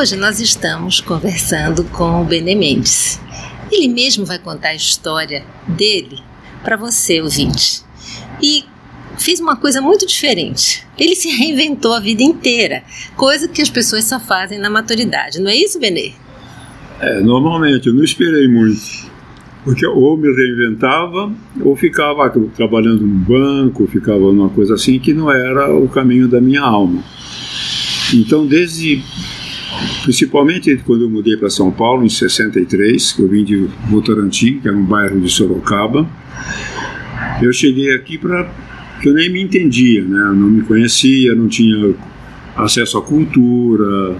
Hoje nós estamos conversando com o Benê Mendes. Ele mesmo vai contar a história dele para você, ouvinte. E fez uma coisa muito diferente. Ele se reinventou a vida inteira, coisa que as pessoas só fazem na maturidade. Não é isso, Benê? É, normalmente, eu não esperei muito. Porque ou me reinventava, ou ficava trabalhando no banco, ficava numa coisa assim que não era o caminho da minha alma. Então, desde Principalmente quando eu mudei para São Paulo em 63, que eu vim de Votorantim, que era um bairro de Sorocaba. Eu cheguei aqui para que eu nem me entendia, né? Não me conhecia, não tinha acesso à cultura,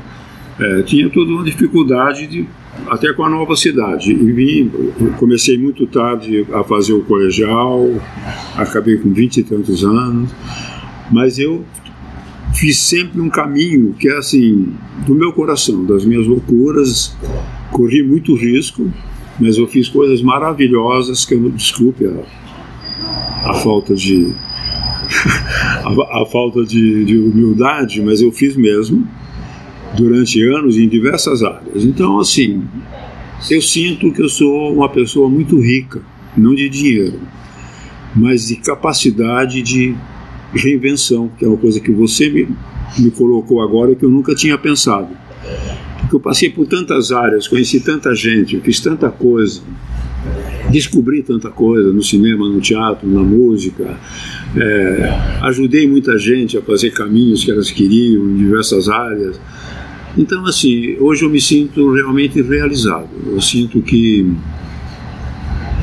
é, tinha toda uma dificuldade de, até com a nova cidade. E vim, comecei muito tarde a fazer o colegial, acabei com vinte e tantos anos, mas eu fiz sempre um caminho que é assim, do meu coração, das minhas loucuras. Corri muito risco, mas eu fiz coisas maravilhosas que eu não desculpe a, a falta de a, a, falta de, de humildade, mas eu fiz mesmo durante anos em diversas áreas. Então, assim, eu sinto que eu sou uma pessoa muito rica, não de dinheiro, mas de capacidade de reinvenção, que é uma coisa que você me, me colocou agora que eu nunca tinha pensado. Porque eu passei por tantas áreas, conheci tanta gente, fiz tanta coisa, descobri tanta coisa no cinema, no teatro, na música, é, ajudei muita gente a fazer caminhos que elas queriam em diversas áreas. Então, assim, hoje eu me sinto realmente realizado. Eu sinto que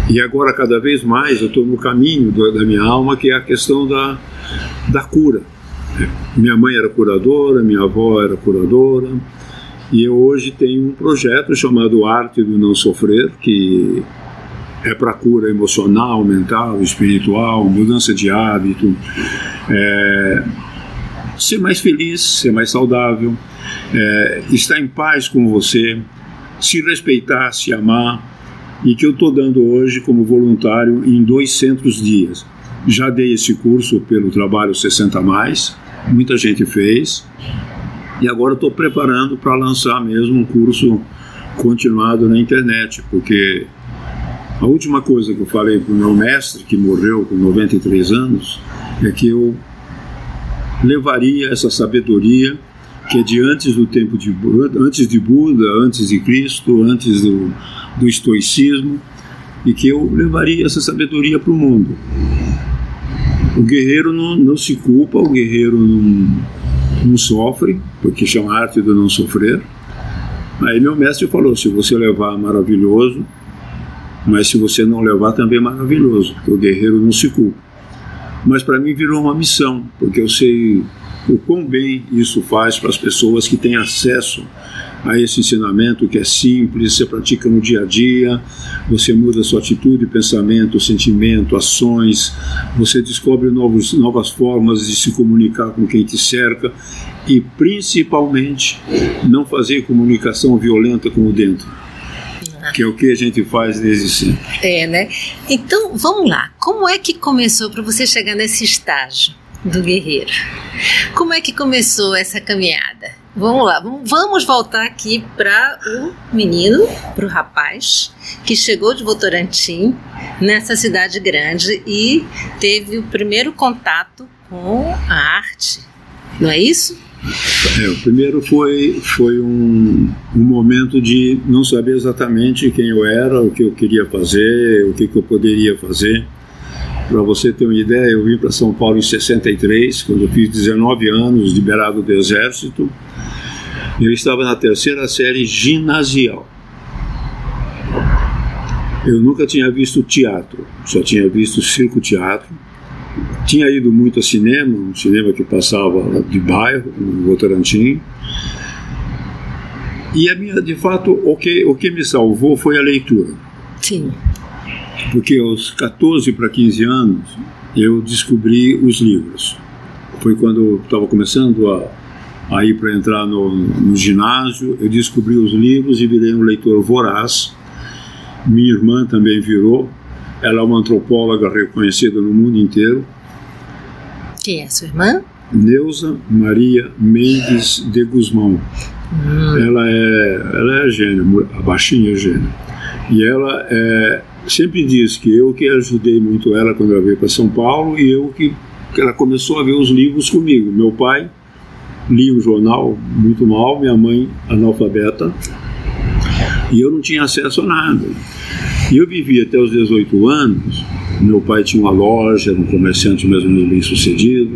e agora, cada vez mais, eu estou no caminho da minha alma, que é a questão da, da cura. Minha mãe era curadora, minha avó era curadora, e eu hoje tenho um projeto chamado Arte do Não Sofrer, que é para cura emocional, mental, espiritual, mudança de hábito, é, ser mais feliz, ser mais saudável, é, estar em paz com você, se respeitar, se amar e que eu estou dando hoje como voluntário em dois centros dias. Já dei esse curso pelo Trabalho 60 Mais, muita gente fez, e agora estou preparando para lançar mesmo um curso continuado na internet, porque a última coisa que eu falei para o meu mestre, que morreu com 93 anos, é que eu levaria essa sabedoria que é de antes do tempo de antes de Buda, antes de Cristo, antes do, do estoicismo e que eu levaria essa sabedoria para o mundo. O guerreiro não, não, se culpa, o guerreiro não, não sofre, porque chama arte do não sofrer. Aí meu mestre falou: se você levar, maravilhoso, mas se você não levar, também é maravilhoso, porque o guerreiro não se culpa. Mas para mim virou uma missão, porque eu sei o quão bem isso faz para as pessoas que têm acesso a esse ensinamento que é simples, você pratica no dia a dia, você muda sua atitude, pensamento, sentimento, ações, você descobre novos, novas formas de se comunicar com quem te cerca e principalmente não fazer comunicação violenta com o dentro. Que é o que a gente faz desde sempre. É, né? Então, vamos lá. Como é que começou para você chegar nesse estágio do guerreiro? Como é que começou essa caminhada? Vamos lá, vamos voltar aqui para o menino, para o rapaz que chegou de Votorantim nessa cidade grande e teve o primeiro contato com a arte, não é isso? É, o primeiro foi, foi um, um momento de não saber exatamente quem eu era, o que eu queria fazer, o que, que eu poderia fazer. Para você ter uma ideia, eu vim para São Paulo em 63, quando eu fiz 19 anos, liberado do Exército. Eu estava na terceira série ginasial. Eu nunca tinha visto teatro, só tinha visto circo-teatro. Tinha ido muito a cinema, um cinema que passava de bairro, no Votorantim. E a minha, de fato, o que, o que me salvou foi a leitura. Sim. Porque aos 14 para 15 anos eu descobri os livros. Foi quando eu estava começando a, a ir para entrar no, no ginásio, eu descobri os livros e virei um leitor voraz minha irmã também virou. Ela é uma antropóloga reconhecida no mundo inteiro. Quem é sua irmã? Neuza Maria Mendes de Guzmão. Hum. Ela é, ela é gênia, a baixinha é gênia. E ela é, sempre diz que eu que ajudei muito ela quando ela veio para São Paulo e eu que ela começou a ver os livros comigo. Meu pai lia o jornal muito mal, minha mãe analfabeta e eu não tinha acesso a nada. E eu vivi até os 18 anos. Meu pai tinha uma loja, era um comerciante mesmo bem sucedido,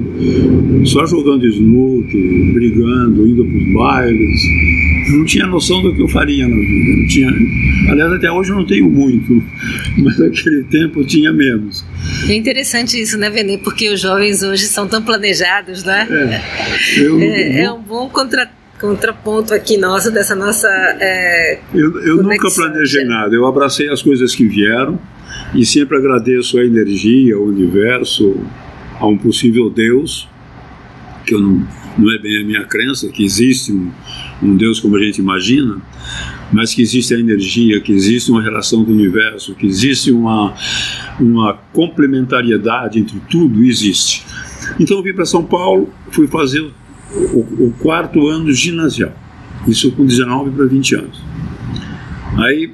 só jogando snooker, brigando, indo para os bailes. Eu não tinha noção do que eu faria na vida. Não tinha, aliás, até hoje eu não tenho muito, mas naquele tempo eu tinha menos. É interessante isso, né, Venê? Porque os jovens hoje são tão planejados, né? É, eu, é, é um bom contrato contraponto aqui nosso, dessa nossa. É, eu eu nunca planejei nada, eu abracei as coisas que vieram e sempre agradeço a energia, ao universo, a um possível Deus, que eu não, não é bem a minha crença, que existe um, um Deus como a gente imagina, mas que existe a energia, que existe uma relação do universo, que existe uma, uma complementariedade entre tudo, existe. Então eu vim para São Paulo, fui fazer o, o quarto ano ginasial, isso com 19 para 20 anos. Aí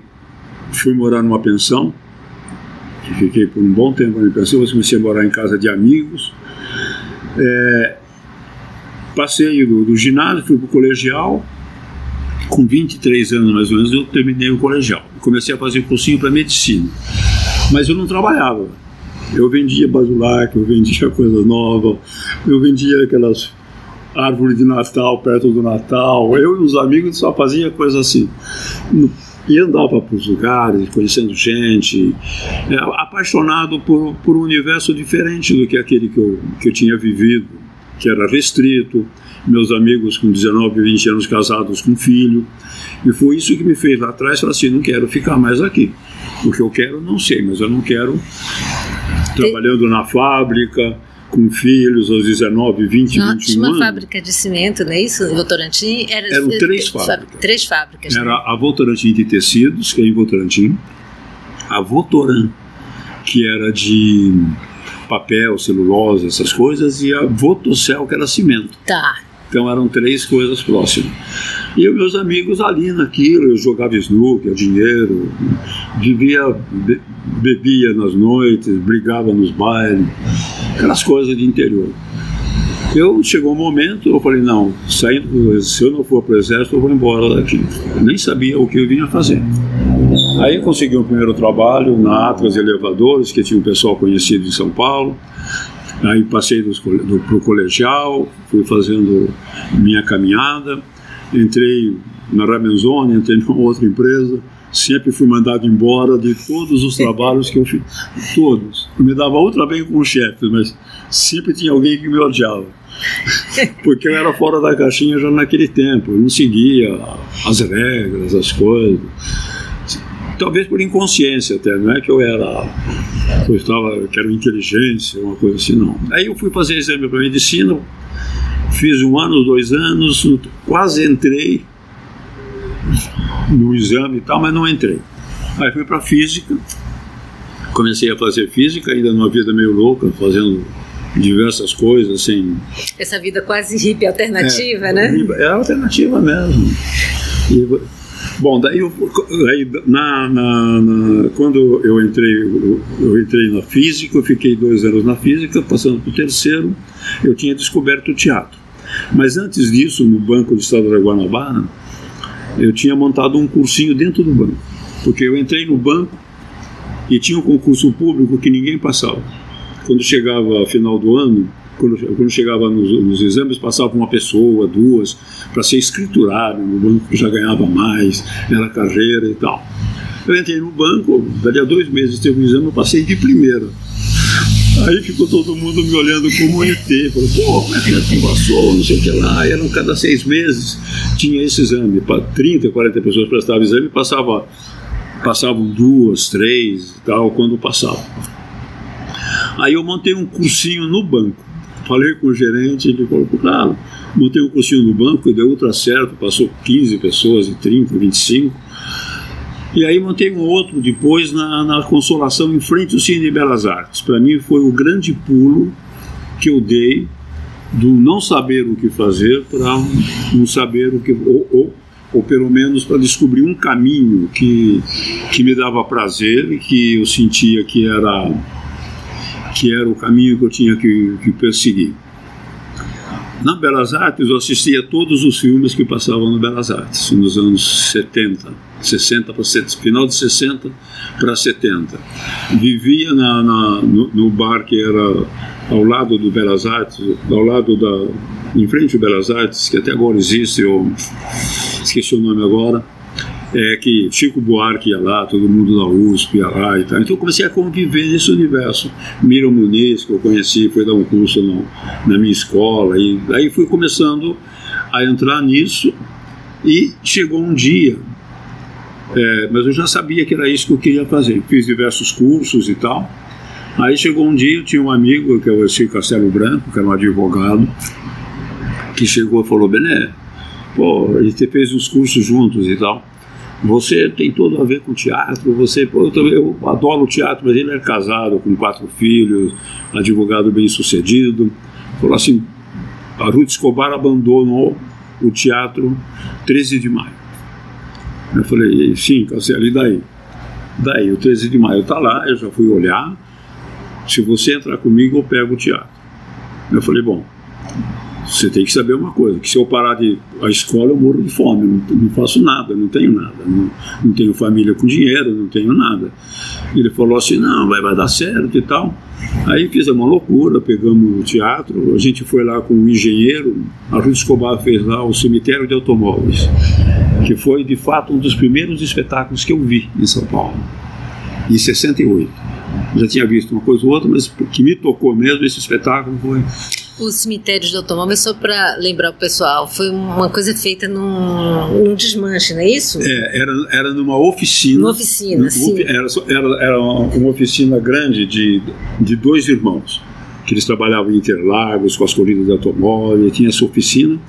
fui morar numa pensão, fiquei por um bom tempo na pensão, comecei a morar em casa de amigos. É, passei do, do ginásio, fui para o colegial. Com 23 anos mais ou menos, eu terminei o colegial. Comecei a fazer cursinho para medicina. Mas eu não trabalhava. Eu vendia basulac, eu vendia coisa nova, eu vendia aquelas árvore de Natal perto do Natal. Eu e os amigos só fazia coisa assim. E andava para os lugares, conhecendo gente, é, apaixonado por, por um universo diferente do que aquele que eu, que eu tinha vivido, que era restrito. Meus amigos com 19, 20 anos casados com filho. E foi isso que me fez lá atrás falar assim: não quero ficar mais aqui. O que eu quero, não sei, mas eu não quero trabalhando na fábrica, com filhos aos 19, 20, Não, 21 tinha uma anos. fábrica de cimento, não é isso? Votorantim? Era, Eram três fábricas. Três fábricas. Era né? a Votorantim de tecidos, que é em Votorantim, a Votoran, que era de papel, celulose, essas coisas, e a Votocel, que era cimento. Tá. Então eram três coisas próximas. E eu, meus amigos ali naquilo, eu jogava snooker, dinheiro, vivia, be, bebia nas noites, brigava nos bailes, aquelas coisas de interior. Eu chegou um momento, eu falei, não, saindo, se eu não for para o exército, eu vou embora daqui. Nem sabia o que eu vinha fazer. Aí consegui um primeiro trabalho na Atlas Elevadores, que tinha um pessoal conhecido em São Paulo. Aí passei para o colegial, fui fazendo minha caminhada entrei na Ramenzone, entrei numa outra empresa, sempre fui mandado embora de todos os trabalhos que eu fiz, todos. Me dava outra bem com os chefes, mas sempre tinha alguém que me odiava. Porque eu era fora da caixinha já naquele tempo, eu não seguia as regras, as coisas. Talvez por inconsciência até, não é que eu era, eu estava, que era inteligência, uma coisa assim, não. Aí eu fui fazer exame para medicina, Fiz um ano, dois anos, quase entrei no exame e tal, mas não entrei. Aí fui para física, comecei a fazer física, ainda numa vida meio louca, fazendo diversas coisas, assim. Essa vida quase hippie alternativa, é, né? É alternativa mesmo. E, bom, daí, eu, na, na, na, quando eu entrei, eu, eu entrei na física, eu fiquei dois anos na física, passando para o terceiro, eu tinha descoberto o teatro. Mas antes disso, no Banco do Estado da Guanabara, eu tinha montado um cursinho dentro do banco. Porque eu entrei no banco e tinha um concurso público que ninguém passava. Quando chegava final do ano, quando, quando chegava nos, nos, exames, passava uma pessoa, duas, para ser escriturado no banco, já ganhava mais, era carreira e tal. Eu entrei no banco, dali a dois meses teve um exame, eu passei de primeira. Aí ficou todo mundo me olhando como um ET. Falou, pô, como é que é passou? Não sei o que lá. E eram cada seis meses tinha esse exame. 30, 40 pessoas prestavam exame passava, passavam duas, três e tal, quando passava. Aí eu montei um cursinho no banco. Falei com o gerente, ele falou, claro, montei um cursinho no banco, deu ultra certo, passou 15 pessoas, 30, 25. E aí montei um outro depois na, na Consolação, em frente ao Cine de Belas Artes. Para mim foi o grande pulo que eu dei do não saber o que fazer para não saber o que. Ou, ou, ou pelo menos para descobrir um caminho que, que me dava prazer e que eu sentia que era que era o caminho que eu tinha que, que perseguir. Na Belas Artes, eu assistia todos os filmes que passavam no Belas Artes, nos anos 70, 60 para 70, final de 60 para 70. Vivia na, na no, no, bar que era ao lado do Belas Artes, ao lado da. em frente ao Belas Artes, que até agora existe, eu esqueci o nome agora é, que Chico Buarque ia lá, todo mundo da USP ia lá e tal. Então eu comecei a conviver nesse universo. Miriam Muniz, que eu conheci, foi dar um curso no, na minha escola, e aí fui começando a entrar nisso. E chegou um dia, é, mas eu já sabia que era isso que eu queria fazer. Fiz diversos cursos e tal. Aí chegou um dia, eu tinha um amigo, que é o Chico Castelo Branco, que era um advogado, que chegou e falou: Bené, pô, a gente fez uns cursos juntos e tal. Você tem tudo a ver com teatro, você, pô, eu, também, eu adoro teatro, mas ele é casado com quatro filhos, advogado bem sucedido. Falou assim, a Ruth Escobar abandonou o teatro 13 de maio. Eu falei, sim, Cancelo, e daí? Daí, o 13 de maio está lá, eu já fui olhar, se você entrar comigo eu pego o teatro. Eu falei, bom, você tem que saber uma coisa, que se eu parar de a escola eu morro de fome, não, não faço nada, não tenho nada, não, não, tenho família com dinheiro, não tenho nada. Ele falou assim, não, vai, vai dar certo e tal. Aí fizemos uma loucura, pegamos o teatro, a gente foi lá com um engenheiro, a Ruth Escobar fez lá o cemitério de automóveis, que foi de fato um dos primeiros espetáculos que eu vi em São Paulo, em 68. Já tinha visto uma coisa ou outra, mas que me tocou mesmo esse espetáculo foi os cemitérios de automóveis, só para lembrar o pessoal, foi uma coisa feita num, num desmanche, não é isso? É, era, era numa oficina. Uma oficina, sim. Era, era, era uma oficina grande de, de dois irmãos, que eles trabalhavam em Interlagos, com as corridas de automóvel, tinha essa oficina.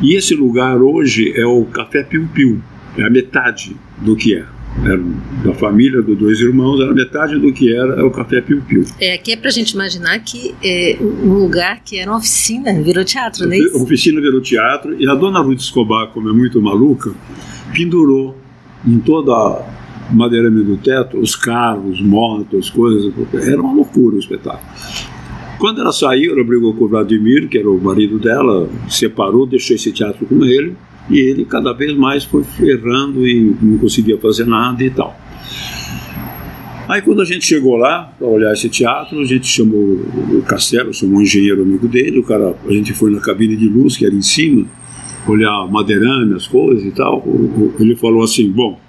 E esse lugar hoje é o Café Piu Piu, é a metade do que é era da família dos dois irmãos, era metade do que era o Café Piu Piu. É, aqui é pra gente imaginar que é um lugar que era uma oficina, virou teatro, não é isso? A oficina virou teatro, e a dona Ruth Escobar, como é muito maluca, pendurou em toda a madeirame do teto os carros, motos, coisas, era uma loucura o espetáculo. Quando ela saiu, ela brigou com o Vladimir, que era o marido dela, separou, deixou esse teatro com ele, e ele cada vez mais foi ferrando e não conseguia fazer nada e tal. Aí quando a gente chegou lá para olhar esse teatro, a gente chamou o Castelo, chamou um engenheiro amigo dele, o cara, a gente foi na cabine de luz que era em cima, olhar madeirame, as coisas e tal. Ele falou assim, bom,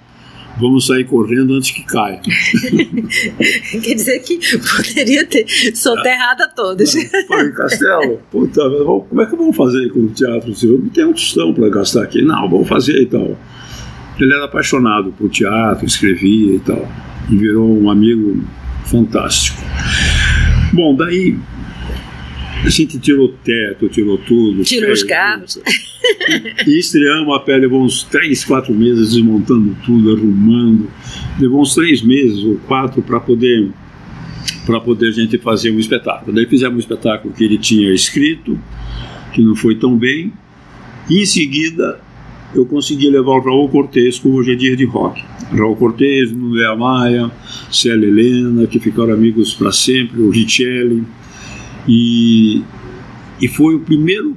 vamos sair correndo antes que caia. Quer dizer que poderia ter soterrada todas. Pai, Castelo, puta, como é que vamos fazer com o teatro? Eu não tenho um tostão para gastar aqui. Não, vamos fazer e tal. Ele era apaixonado por teatro, escrevia e tal. E virou um amigo fantástico. Bom, daí a gente tirou o teto, tirou tudo. Tirou os carros. E estreamos a pé, levou uns três, quatro meses desmontando tudo, arrumando. Levou uns três meses ou quatro para poder para poder a gente fazer um espetáculo. Daí fizemos um espetáculo que ele tinha escrito, que não foi tão bem. E em seguida eu consegui levar o Raul Cortez com hoje é dia de rock. Raul Cortez, Nubé Maia, Célia Helena, que ficaram amigos para sempre, o Richelli. E, e foi o primeiro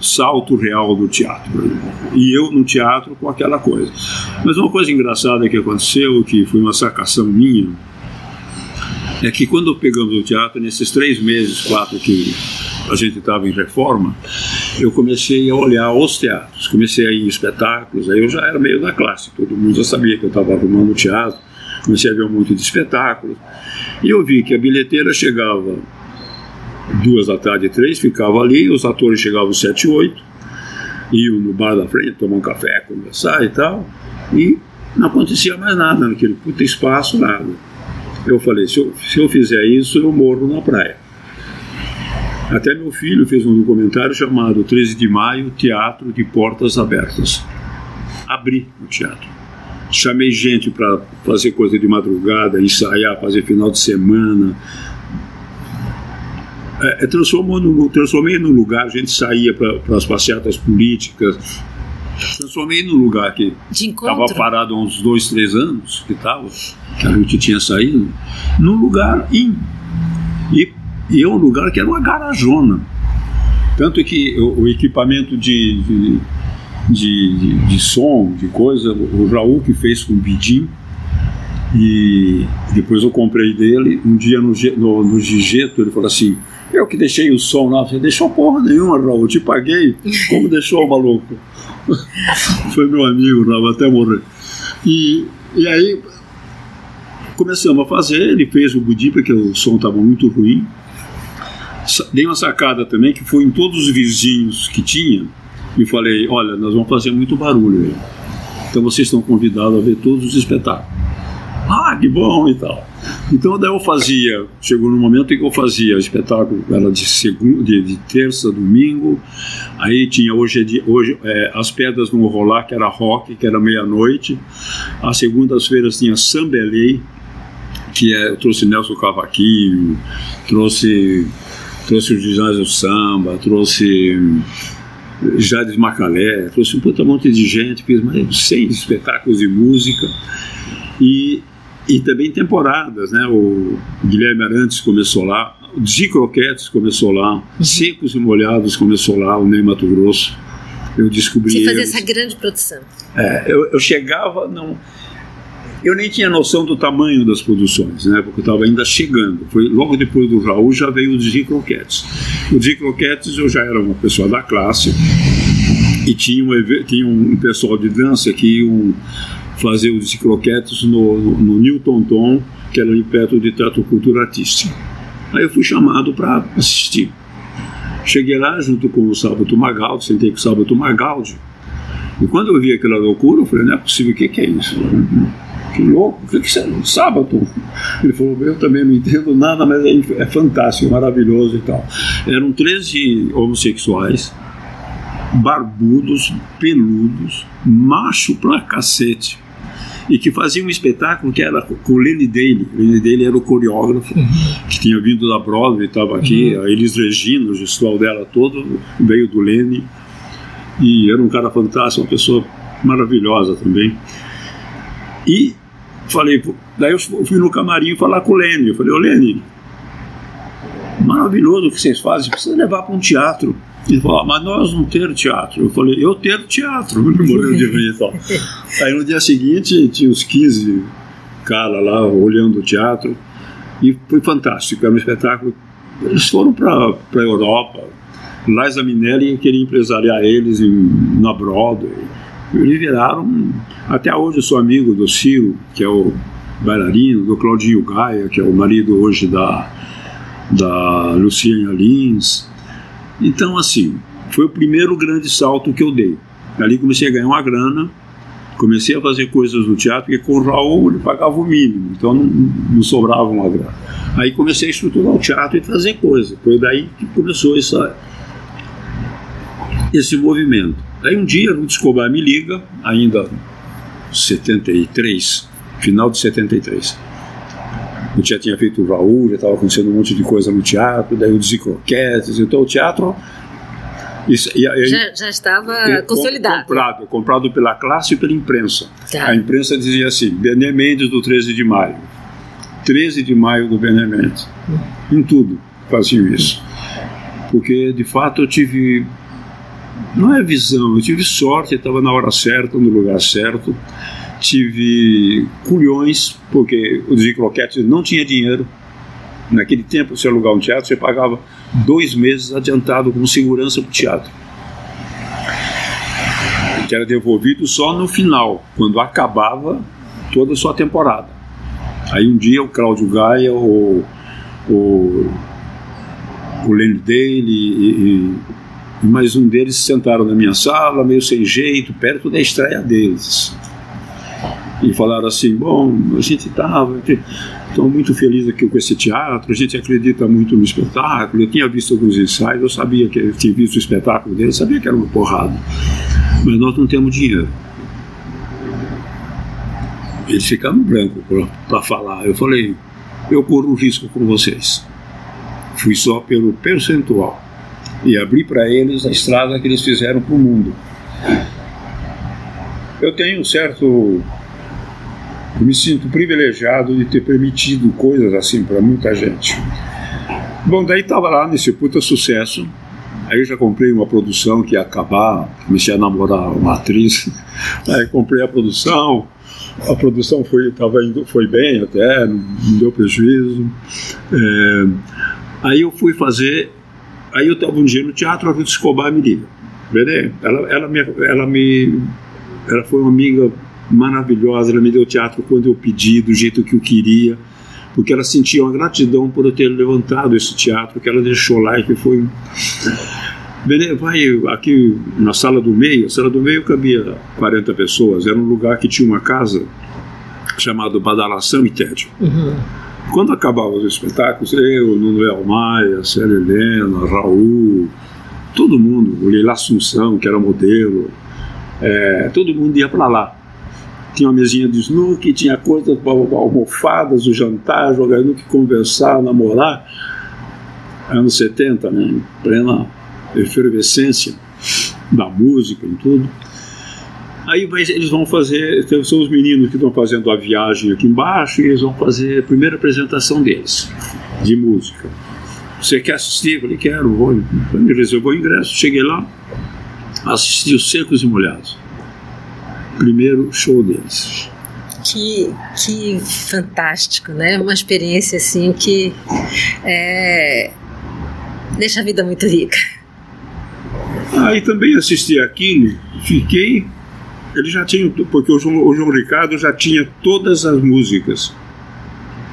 salto real do teatro. E eu no teatro com aquela coisa. Mas uma coisa engraçada que aconteceu, que foi uma sacação minha, é que quando pegamos o teatro, nesses três meses, quatro que a gente estava em reforma, eu comecei a olhar os teatros, comecei a ir em espetáculos, aí eu já era meio da classe, todo mundo já sabia que eu estava arrumando teatro, comecei a ver um monte de espetáculos, e eu vi que a bilheteira chegava duas da tarde, três, ficava ali, os atores chegavam sete, oito, iam no bar da frente tomar um café, conversar e tal, e não acontecia mais nada naquele puta espaço, nada. Eu falei, se eu, se eu fizer isso, eu morro na praia. Até meu filho fez um documentário chamado 13 de Maio, Teatro de Portas Abertas. Abri o teatro. Chamei gente para fazer coisa de madrugada, ensaiar, fazer final de semana. É, é transformou no, transformei no lugar, a gente saía para as passeatas políticas, transformei no lugar que estava parado há uns dois, três anos, que estava, que a gente tinha saído, num lugar in. E, e é um lugar que era uma garajona. Tanto que o, o equipamento de, de, de, de, som, de coisa, o Raul que fez com o Bidim, e depois eu comprei dele. Um dia no, no, no Gigeto ele falou assim: Eu que deixei o som lá. Você deixou porra nenhuma, Raul, te paguei. Como deixou o maluco? Foi meu amigo, Raul, até morrer. E, e aí começamos a fazer. Ele fez o Budi, porque o som estava muito ruim. Dei uma sacada também que foi em todos os vizinhos que tinha e falei: Olha, nós vamos fazer muito barulho aí. Então vocês estão convidados a ver todos os espetáculos ah, que bom e tal. Então daí eu fazia, chegou no momento em que eu fazia o espetáculo, era de, segunda, de, de terça, domingo, aí tinha hoje, é de, hoje é, as pedras vão rolar, que era rock, que era meia-noite, às segundas-feiras tinha sambelei, que é, eu trouxe Nelson Cavaquinho, trouxe, trouxe o Ginásio Samba, trouxe Jades Macalé, trouxe um puta monte de gente, fiz mais 100 espetáculos de música, e e também temporadas, né? O Guilherme Arantes começou lá, o Di Croquetes começou lá, uhum. Secos e Molhados começou lá, o Ney Mato Grosso. Eu descobri. Você fazia essa grande produção. É, eu, eu chegava, não. Eu nem tinha noção do tamanho das produções, né? Porque eu estava ainda chegando. Foi logo depois do Raul já veio o Di Croquetes. O Di Croquetes eu já era uma pessoa da classe e tinha um, tinha um pessoal de dança que um fazer os croquetes no, no, no Newton Tom, que era ali perto de Teatro Cultura Artística. Aí eu fui chamado para assistir. Cheguei lá junto com o Sábado Magaldi, sentei com o Sábado Magaldi. E quando eu vi aquela loucura, eu falei, não é possível, o que, que é isso? Que louco, o que, que é sábado? Ele falou, eu também não entendo nada, mas é, é fantástico, maravilhoso e tal. Eram 13 homossexuais, barbudos, peludos, macho pra cacete, e que fazia um espetáculo que era com o Lenny Daly. O Lenny Daly era o coreógrafo uhum. que tinha vindo da Broadway, estava aqui. Uhum. A Elis Regina, o gestual dela todo, veio do Lenny. E era um cara fantástico, uma pessoa maravilhosa também. E falei, daí eu fui no camarim falar com o Lenny. Eu falei, ô Lenny, maravilhoso o que vocês fazem, precisa levar para um teatro. Ele falou, ah, mas nós não temos teatro. Eu falei, eu tenho teatro. Morreu de rir e. Aí no dia seguinte tinha uns 15 caras lá olhando o teatro e foi fantástico. Era um espetáculo. Eles foram para a Europa. Liza Minelli queria empresariar eles em, na Broadway. Eles viraram. Até hoje eu sou amigo do Ciro, que é o bailarino, do Claudinho Gaia, que é o marido hoje da, da Luciana Lins então, assim, foi o primeiro grande salto que eu dei. Ali comecei a ganhar uma grana, comecei a fazer coisas no teatro, porque com o Raul ele pagava o mínimo, então não, não sobrava uma grana. Aí comecei a estruturar o teatro e fazer coisas. Foi daí que começou essa, esse movimento. Aí um dia o Escobar me liga, ainda 73, final de 73 eu já tinha feito o Raul, já estava acontecendo um monte de coisa no teatro, daí o Desicroquetes, então o teatro. Isso, e, e, já, já, estava consolidado. Comprado, comprado pela classe e pela imprensa. Tá. A imprensa dizia assim: Bené Mendes do 13 de maio. 13 de maio do Bené Mendes. Em tudo faziam isso. Porque, de fato, eu tive. Não é visão, eu tive sorte, estava na hora certa, no lugar certo tive culhões, porque o Didi Croquete não tinha dinheiro, Naquele tempo, você alugar um teatro, você pagava dois meses adiantado como segurança para o teatro. Que era devolvido só no final, quando acabava toda a sua temporada. Aí um dia o Cláudio Gaia, o, o, o Lenny Dale e, e, e mais um deles se sentaram na minha sala, meio sem jeito, perto da estreia deles e falaram assim: bom, a gente. Estou muito feliz aqui com esse teatro, a gente acredita muito no espetáculo. Eu tinha visto alguns ensaios, eu sabia que eu tinha visto o espetáculo dele, sabia que era uma porrada, mas nós não temos dinheiro. Eles ficaram branco para falar. Eu falei: eu corro risco com vocês. Fui só pelo percentual e abri para eles a estrada que eles fizeram para o mundo. Eu tenho um certo eu me sinto privilegiado de ter permitido coisas assim para muita gente. Bom, daí estava lá nesse puta sucesso. Aí eu já comprei uma produção que ia acabar, comecei a namorar uma atriz. Aí comprei a produção, a produção foi, tava indo, foi bem até, não deu prejuízo. É, aí eu fui fazer, aí eu estava um dia no teatro, a Rita Escobar me liga. Ela, ela, me, ela me, ela foi uma amiga maravilhosa. Ela me deu teatro quando eu pedi, do jeito que eu queria, porque ela sentia uma gratidão por eu ter levantado esse teatro que ela deixou lá e que foi. Vai aqui na sala do meio, a sala do meio cabia 40 pessoas, era um lugar que tinha uma casa chamada Badalação e Tédio. Uhum. Quando acabava os espetáculos, eu, Nuno Maia, Célia Helena, Raul, todo mundo, o Leila Assunção, que era modelo, é, todo mundo ia para lá tinha uma mesinha de snooker, tinha coisas, almofadas, o jantar, jogar snooker, conversar, namorar. Anos 70, né? Plena efervescência da música e tudo. Aí eles vão fazer, são os meninos que estão fazendo a viagem aqui embaixo e eles vão fazer a primeira apresentação deles, de música. Você quer assistir? Eu falei, quero, vou. Me reservou o ingresso, cheguei lá, assisti os Secos e Molhados primeiro show deles. Que, que fantástico, né? Uma experiência assim que é, deixa a vida muito rica. Aí ah, também assisti aquilo, fiquei. Ele já tinha, porque o João, o João Ricardo já tinha todas as músicas.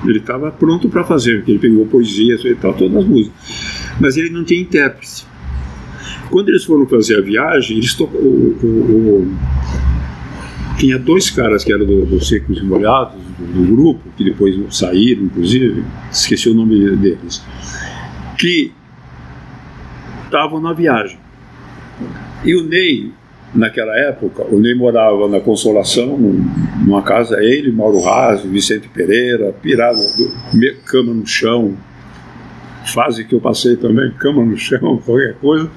Ele estava pronto para fazer, porque ele pegou poesia e tal, todas as músicas. Mas ele não tinha intérprete. Quando eles foram fazer a viagem, eles o, o, o, tinha dois caras que eram do, do Secos Molhados, do, do, grupo, que depois saíram, inclusive, esqueci o nome deles, que estavam na viagem. E o Ney, naquela época, o Ney morava na Consolação, numa casa, ele, Mauro Razzi, Vicente Pereira, pirado, cama no chão, fase que eu passei também, cama no chão, qualquer coisa.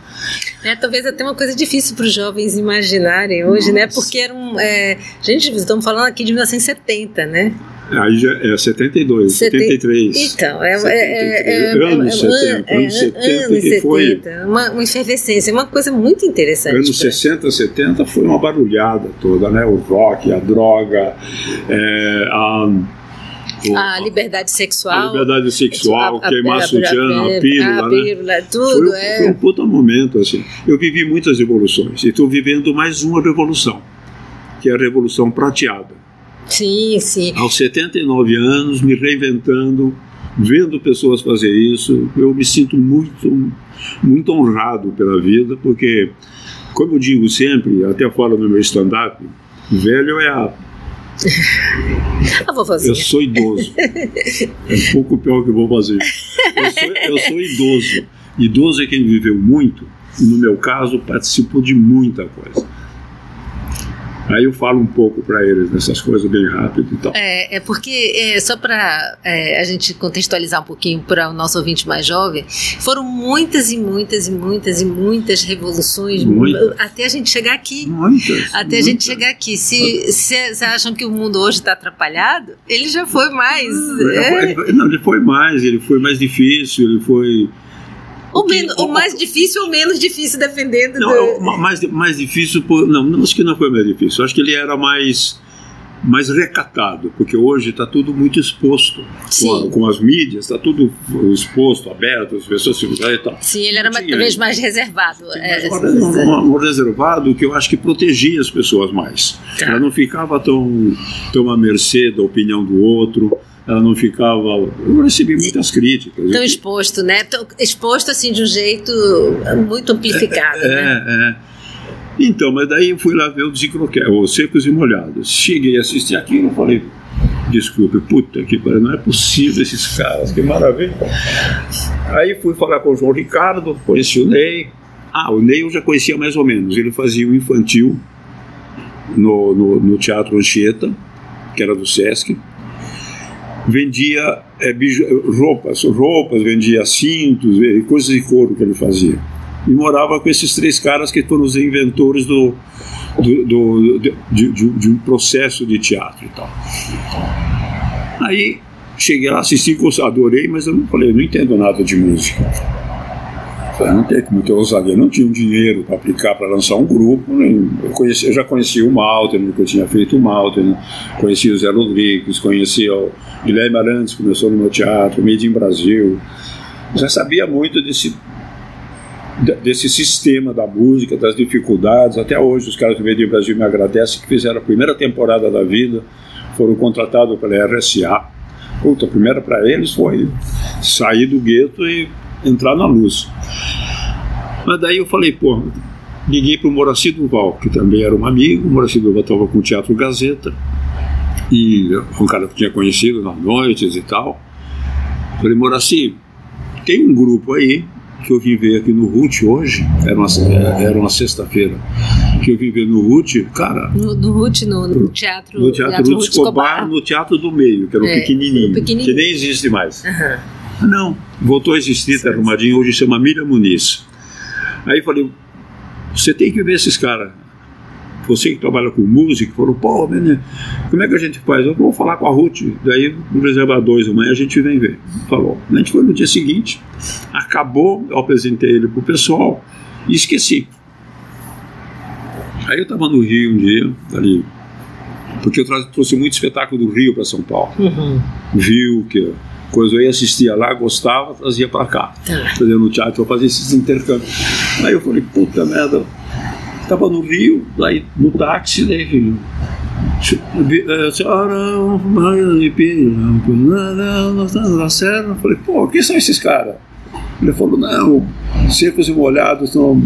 É, talvez até uma coisa difícil para os jovens imaginarem hoje, né? Nossa. né? Porque era um. É, gente, estamos falando aqui de 1970, né? Aí já é 72, Seten... 73. Então, é, 73, é, é, é, anos 70, anos 70 anos que 70, foi. Uma, uma efervescência, uma coisa muito interessante. Anos 60, 70 foi uma barulhada toda, né? O rock, a droga, a a liberdade sexual. A liberdade sexual, a, a, queimar a, sutiã, a, pílula, a pílula, né? tudo, foi, é. Foi um puta momento, assim. Eu vivi muitas revoluções e estou vivendo mais uma revolução, que é a Revolução Prateada. Sim, sim. Aos 79 anos, me reinventando, vendo pessoas fazer isso, eu me sinto muito, muito honrado pela vida, porque, como eu digo sempre, até falo no meu stand-up, velho é a A vovozinha. Eu sou idoso. É um pouco pior que fazer. Eu sou, eu sou idoso. Idoso é quem viveu muito, e no meu caso participou de muita coisa. Aí eu falo um pouco para eles dessas coisas bem rápido e tal. É, é porque, é, só para é, a gente contextualizar um pouquinho para o nosso ouvinte mais jovem, foram muitas e muitas e muitas e muitas revoluções muitas. até a gente chegar aqui. Muitas. Até muitas. a gente chegar aqui. Se vocês acham que o mundo hoje está atrapalhado, ele já foi mais. Não, é. não, ele foi mais, ele foi mais difícil, ele foi o, menos, o, mais difícil ou menos difícil defendendo? Não, do... mais, mais difícil, por, não, acho que não foi mais difícil. Acho que ele era mais. mais recatado, porque hoje está tudo muito exposto com, a, com, as mídias, está tudo exposto, aberto, as pessoas se e tal. Sim, ele era talvez mais reservado. Sim, é, um, um, reservado que eu acho que protegia as pessoas mais. Tá. Ela não ficava tão, tão à mercê da opinião do outro ela não ficava. Eu recebi muitas críticas. Tão exposto, né? Tão exposto assim de um jeito muito amplificado. É, né? é. é. Então, mas daí eu fui lá ver o Desencroquer, os Secos e Molhados. Cheguei a assistir aquilo e falei, desculpe, puta que pariu, não é possível esses caras, que maravilha. Aí fui falar com o João Ricardo, conheci o Ney. Ah, o Ney eu já conhecia mais ou menos, ele fazia o infantil no, no, no Teatro Anchieta, que era do Sesc. Vendia é, roupas, roupas, vendia cintos, coisas de couro que ele fazia e morava com esses três caras que foram os inventores do, do, do de, de, de, um processo de teatro e tal. Aí cheguei lá, assisti, adorei, mas eu não falei, não entendo nada de música. Não ter ousadia, não tinha um dinheiro para aplicar para lançar um grupo. Nem, eu, conheci, eu já conhecia o Malter, porque eu tinha feito o Malter, né? conhecia o Zé Rodrigues, conhecia o Guilherme Arantes, começou no meu teatro, Made in Brasil. Já sabia muito desse desse sistema da música, das dificuldades. Até hoje os caras do Meio Brasil me agradecem que fizeram a primeira temporada da vida, foram contratados pela RSA. Puta, a primeira para eles foi sair do gueto e entrar na luz. Mas daí eu falei, pô, liguei para o Moraci Duval, que também era um amigo. O Moraci Duval estava com o Teatro Gazeta, e um cara que tinha conhecido nas noites e tal. Falei, Moraci, tem um grupo aí que eu vim ver aqui no RUT hoje, era uma, era uma sexta-feira, que eu vim ver no RUT, cara. No, no RUT, no, no, teatro. No teatro, teatro Escobar, Escobar, no teatro do meio, que era o é, pequenininho, pequenininho, que nem existe mais. Uhum. Não, voltou a existir, está arrumadinho, hoje chama Miriam Muniz. Aí falei, você tem que ver esses caras você que trabalha com música, falou, pô, né, como é que a gente faz? Eu vou falar com a Ruth, daí no reserva 2 amanhã a gente vem ver. Falou. A gente foi no dia seguinte, acabou, eu apresentei ele pro pessoal e esqueci. Aí eu estava no Rio um dia, ali, porque eu trouxe muito espetáculo do Rio para São Paulo. Uhum. Viu que coisa eu ia assistia lá, gostava, trazia para cá. Tá. Fazendo teatro, eu fazia esses intercâmbios. Aí eu falei, puta merda, estava no Rio, aí no táxi, daí filho. Senhora, na serra. Falei, pô, quem são esses caras? Ele falou, não, secos e molhados estão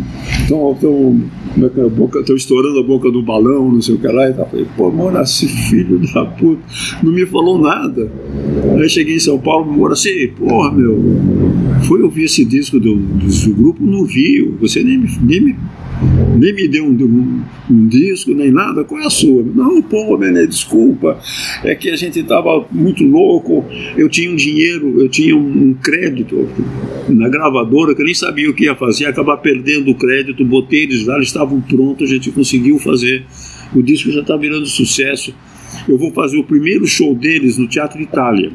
estão estourando a boca do balão, não sei o que lá. E tal. Falei, pô, Moraci, filho da puta, não me falou nada. Aí cheguei em São Paulo, Moraci, porra, meu, fui ouvir esse disco do, do, do grupo no Rio, você nem, nem me nem me deu um, um, um, disco, nem nada, qual é a sua? Não, pô, Bené, desculpa, é que a gente estava muito louco, eu tinha um dinheiro, eu tinha um, um, crédito na gravadora que eu nem sabia o que ia fazer, acabar perdendo o crédito, botei eles lá, eles estavam prontos, a gente conseguiu fazer, o disco já está virando sucesso. Eu vou fazer o primeiro show deles no Teatro Itália.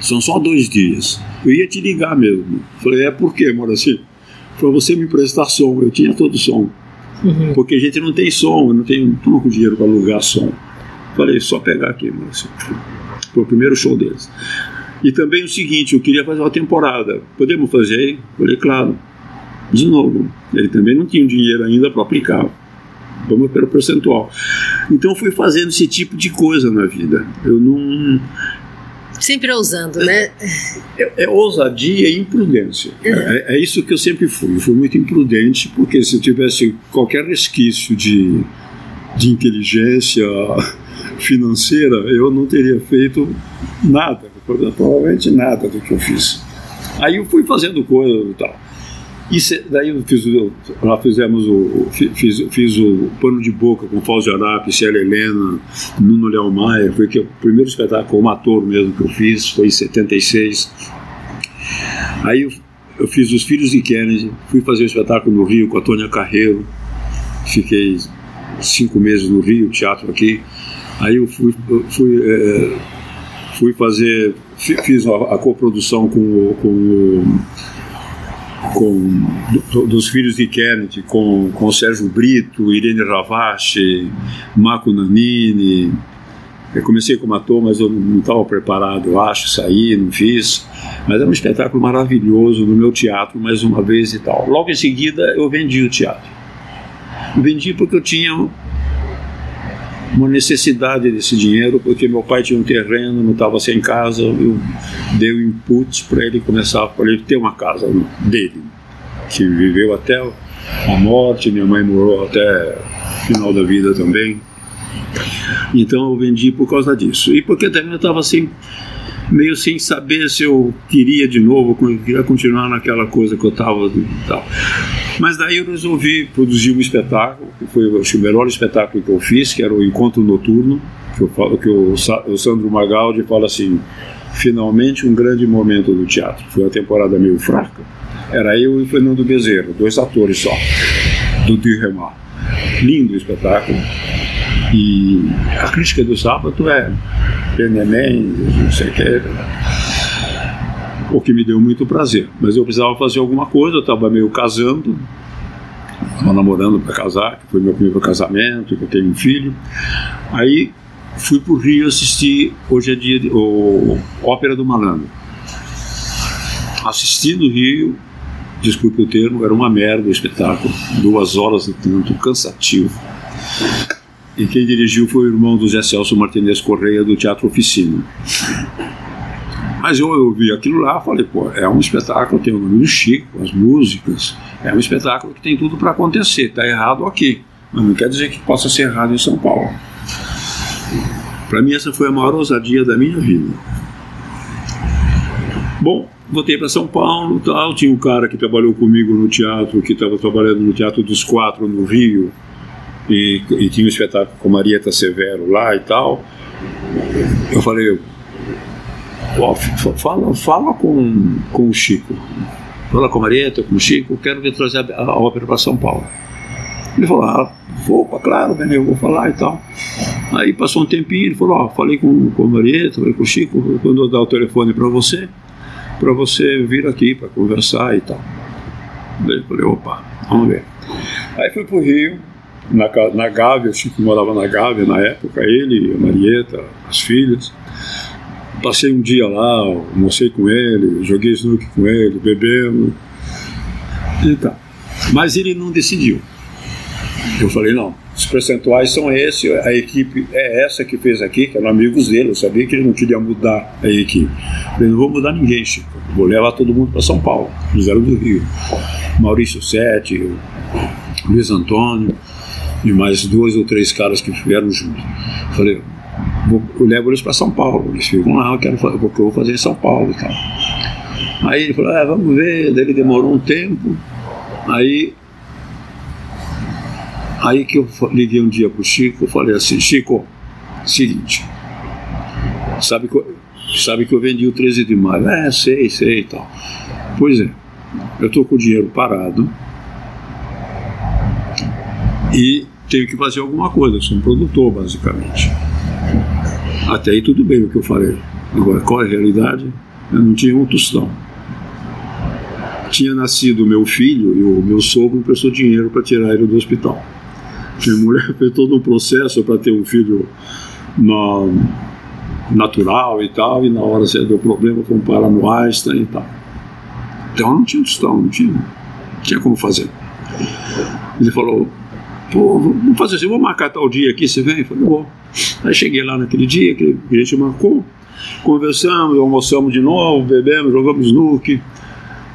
São só dois dias. Eu ia te ligar mesmo. Falei, é por quê, Moraci? Para você me prestar som. Eu tinha todo som. Uhum. Porque a gente não tem som, eu não tenho pouco dinheiro para alugar som. Falei, só pegar aqui, moço. Foi o primeiro show deles. E também o seguinte, eu queria fazer uma temporada. Podemos fazer aí? Falei, claro. De novo, ele também não tinha dinheiro ainda para aplicar. Vamos pelo percentual. Então fui fazendo esse tipo de coisa na vida. Eu não Sempre ousando, né? É, é ousadia e imprudência. Uhum. É, é, isso que eu sempre fui. Eu fui muito imprudente, porque se eu tivesse qualquer resquício de, de inteligência financeira, eu não teria feito nada, provavelmente nada do que eu fiz. Aí eu fui fazendo coisa e tal. Daí eu fiz, nós fizemos o, fiz, fiz o pano de boca com Fausto Arap, Célia Helena, Nuno Léo Maia, foi que o primeiro espetáculo como ator mesmo que eu fiz, foi em 76. Aí eu, eu fiz Os Filhos de Kennedy, fui fazer um espetáculo no Rio com a Tônia Carreiro, fiquei cinco meses no Rio, teatro aqui. Aí eu fui, eu fui, é, fui fazer, fiz a, a coprodução com, com o com do, dos filhos de Kennedy, com, com Sérgio Brito, Irene Ravache, Marco Nanini, Eu comecei como ator, mas eu não estava preparado, eu acho, saí, não fiz. Mas era um espetáculo maravilhoso no meu teatro, mais uma vez e tal. Logo em seguida, eu vendi o teatro. Vendi porque eu tinha uma necessidade desse dinheiro, porque meu pai tinha um terreno, não estava sem casa, eu dei um input para ele começar, para ele ter uma casa dele, que viveu até a morte, minha mãe morou até o final da vida também. Então eu vendi por causa disso. E porque também eu estava assim, meio sem saber se eu queria de novo, queria continuar naquela coisa que eu estava tal. Mas daí eu resolvi produzir um espetáculo, que foi acho, o melhor espetáculo que eu fiz, que era o Encontro Noturno, que, eu falo, que o, o Sandro Magaldi fala assim, finalmente um grande momento do teatro. Foi uma temporada meio fraca. Era eu e o Fernando Bezerra, dois atores só, do Dirremar. Lindo espetáculo. E a crítica do sábado é neném, não sei o que. O que me deu muito prazer. Mas eu precisava fazer alguma coisa, eu estava meio casando, estava namorando para casar, que foi meu primeiro casamento, que eu tenho um filho. Aí fui para o Rio assistir, hoje é dia de o, Ópera do Malandro. Assisti no Rio, desculpe o termo, era uma merda o espetáculo, duas horas de tanto, cansativo. E quem dirigiu foi o irmão do Zé Celso Martinez Correia, do Teatro Oficina. Mas eu, eu vi aquilo lá falei, pô, é um espetáculo, tem o nome do Chico, as músicas, é um espetáculo que tem tudo para acontecer, está errado aqui, mas não quer dizer que possa ser errado em São Paulo. Para mim, essa foi a maior ousadia da minha vida. Bom, voltei para São Paulo, tal, tinha um cara que trabalhou comigo no teatro, que estava trabalhando no Teatro dos Quatro, no Rio, e, e tinha um espetáculo com Marieta Severo lá e tal. Eu falei, fala, fala com, com o Chico, fala com a Marieta, com o Chico, quero ver trazer a, a ópera para São Paulo. Ele falou, ah, opa, claro, né, eu vou falar e tal. Aí passou um tempinho, ele falou, ó, falei com, com a Marieta, falei com o Chico, quando eu dar o telefone para você, para você vir aqui para conversar e tal. Daí eu falei, opa, vamos ver. Aí fui pro Rio, na, na Gávea, o Chico morava na Gávea na época, ele, a Marieta, as filhas. Passei um dia lá, almocei com ele, joguei snook com ele, bebendo. E tá. Mas ele não decidiu. Eu falei, não, os percentuais são esses, a equipe é essa que fez aqui, que eram amigos dele, eu sabia que ele não queria mudar a equipe. Eu falei, não vou mudar ninguém, Chico, vou levar todo mundo para São Paulo, eles eram do Rio. Maurício Sete, Luiz Antônio, e mais dois ou três caras que vieram junto. Falei, vou, eu levo eles para São Paulo. Eles ficam lá, eu quero fazer, o que eu vou fazer em São Paulo e tal. Aí ele falou, é, vamos ver. Daí ele demorou um tempo. Aí, aí que eu liguei um dia pro Chico, falei assim, Chico, seguinte, sabe que, eu, sabe que eu vendi o 13 de maio? É, sei, sei e tal. Pois é, eu estou com o dinheiro parado e tenho que fazer alguma coisa, sou um produtor, basicamente. Até aí tudo bem o que eu falei. Agora, qual é a realidade? Eu não tinha um tostão. Tinha nascido meu filho e o meu sogro prestou dinheiro para tirar ele do hospital. Minha mulher fez todo um processo para ter um filho na, natural e tal, e na hora você deu problema, foi um para no Einstein e tal. Então não tinha tostão, não tinha, não tinha como fazer. Ele falou, pô, vamos fazer assim, vou marcar tal dia aqui, você vem? Falei, vou. Aí cheguei lá naquele dia que a gente marcou, conversamos, almoçamos de novo, bebemos, jogamos snook.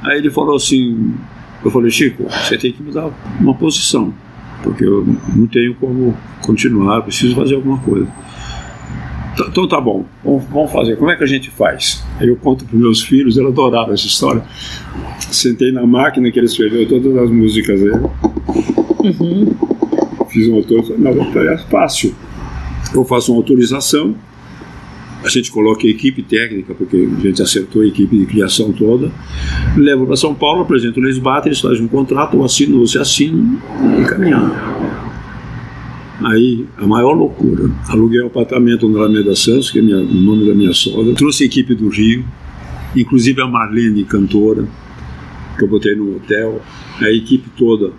Aí ele falou assim, eu falei, Chico, você tem que mudar uma posição, porque eu não tenho como continuar, preciso fazer alguma coisa. Tá, então tá bom, vamos fazer. Como é que a gente faz? Aí eu conto para meus filhos, eles adoraram essa história. Sentei na máquina que ele escreveu todas as músicas dele. Uhum fiz um autor, não, é fácil. Eu faço uma autorização, a gente coloca a equipe técnica, porque a gente acertou a equipe de criação toda, levo para São Paulo, apresento no SBAT, eles fazem um contrato, eu assino, você assina e caminhando. Aí, a maior loucura, aluguei um apartamento no Alameda Santos, que é minha, o nome da minha sogra, trouxe a equipe do Rio, inclusive a Marlene, cantora, que eu botei no hotel, a equipe toda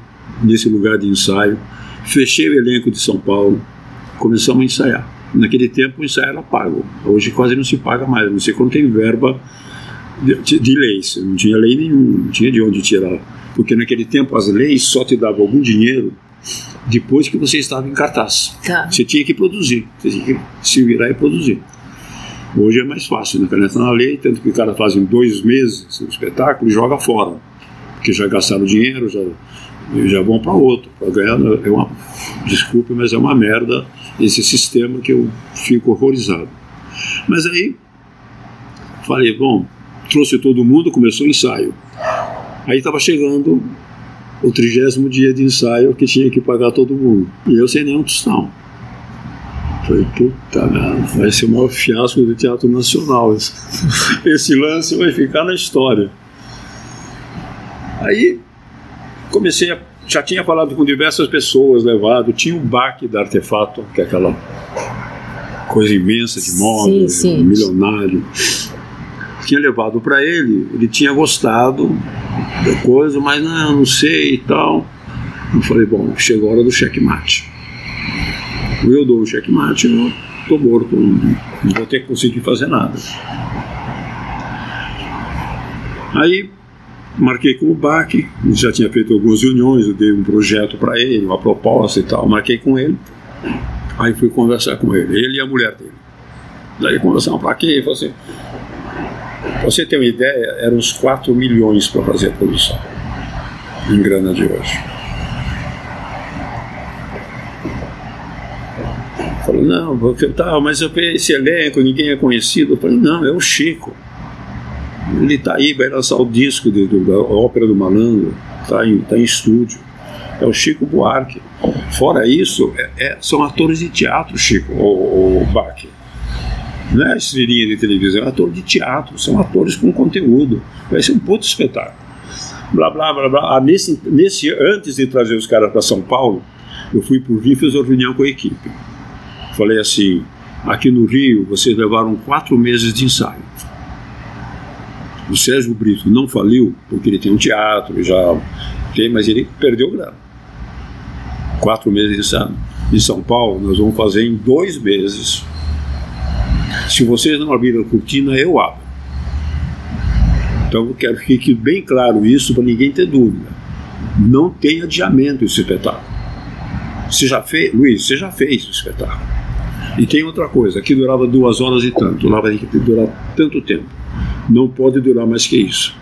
nesse lugar de ensaio, Fechei o elenco de São Paulo, começamos a ensaiar. Naquele tempo o ensaio era pago. Hoje quase não se paga mais. Não sei quando tem verba de, de leis. Não tinha lei nenhuma, não tinha de onde tirar. Porque naquele tempo as leis só te davam algum dinheiro depois que você estava em cartaz. Tá. Você tinha que produzir, você tinha que se virar e produzir. Hoje é mais fácil, né? Caneta na lei, tanto que o cara faz em dois meses o espetáculo e joga fora. Porque já gastaram dinheiro, já, já vão para outro. Para ganhar, é uma, desculpe, mas é uma merda esse sistema que eu fico horrorizado. Mas aí, falei, bom, trouxe todo mundo, começou o ensaio. Aí estava chegando o trigésimo dia de ensaio que tinha que pagar todo mundo. E eu sem nenhum tostão. Falei, puta merda, vai ser o maior fiasco do Teatro Nacional. Esse, esse lance vai ficar na história. Aí comecei a. Já tinha falado com diversas pessoas, levado. Tinha o baque da Artefato, que é aquela coisa imensa de moda, Sim, sim. milionário. Tinha levado para ele, ele tinha gostado da coisa, mas não, não sei e tal. Eu falei, bom, chegou a hora do checkmate. Eu dou o checkmate, eu tô morto, não vou ter que conseguir fazer nada. Aí marquei com o BAC, já tinha feito algumas reuniões, eu dei um projeto para ele, uma proposta e tal, marquei com ele. Aí fui conversar com ele, ele e a mulher dele. Daí conversamos para quê? Ele falou assim, você ter uma ideia, eram uns 4 milhões para fazer a produção, em grana de hoje. Falou, não, porque, tá, mas eu esse elenco, ninguém é conhecido. Eu falei, não, é o Chico. Ele está aí, vai lançar o disco de, de, da Ópera do Malandro, está em, tá em estúdio. É o Chico Buarque. Fora isso, é, é, são atores de teatro, Chico, o, o Bach. Não é estrelinha de televisão, é ator de teatro, são atores com conteúdo. Vai ser um puto espetáculo. Blá, blá, blá, blá. Ah, nesse, nesse, antes de trazer os caras para São Paulo, eu fui por Rio e fiz uma reunião com a equipe. Falei assim: aqui no Rio vocês levaram quatro meses de ensaio. O Sérgio Brito não faliu porque ele tem um teatro, já tem, mas ele perdeu grana. Quatro meses de ensaio. Em São Paulo, nós vamos fazer em dois meses. Se vocês não abrirem a cortina, eu abro. Então eu quero que fique bem claro isso para ninguém ter dúvida. Não tem adiamento esse espetáculo. Você já fez, Luiz, você já fez o espetáculo. E tem outra coisa, aqui durava duas horas e tanto, lá vai durar tanto tempo. Não pode durar mais que isso.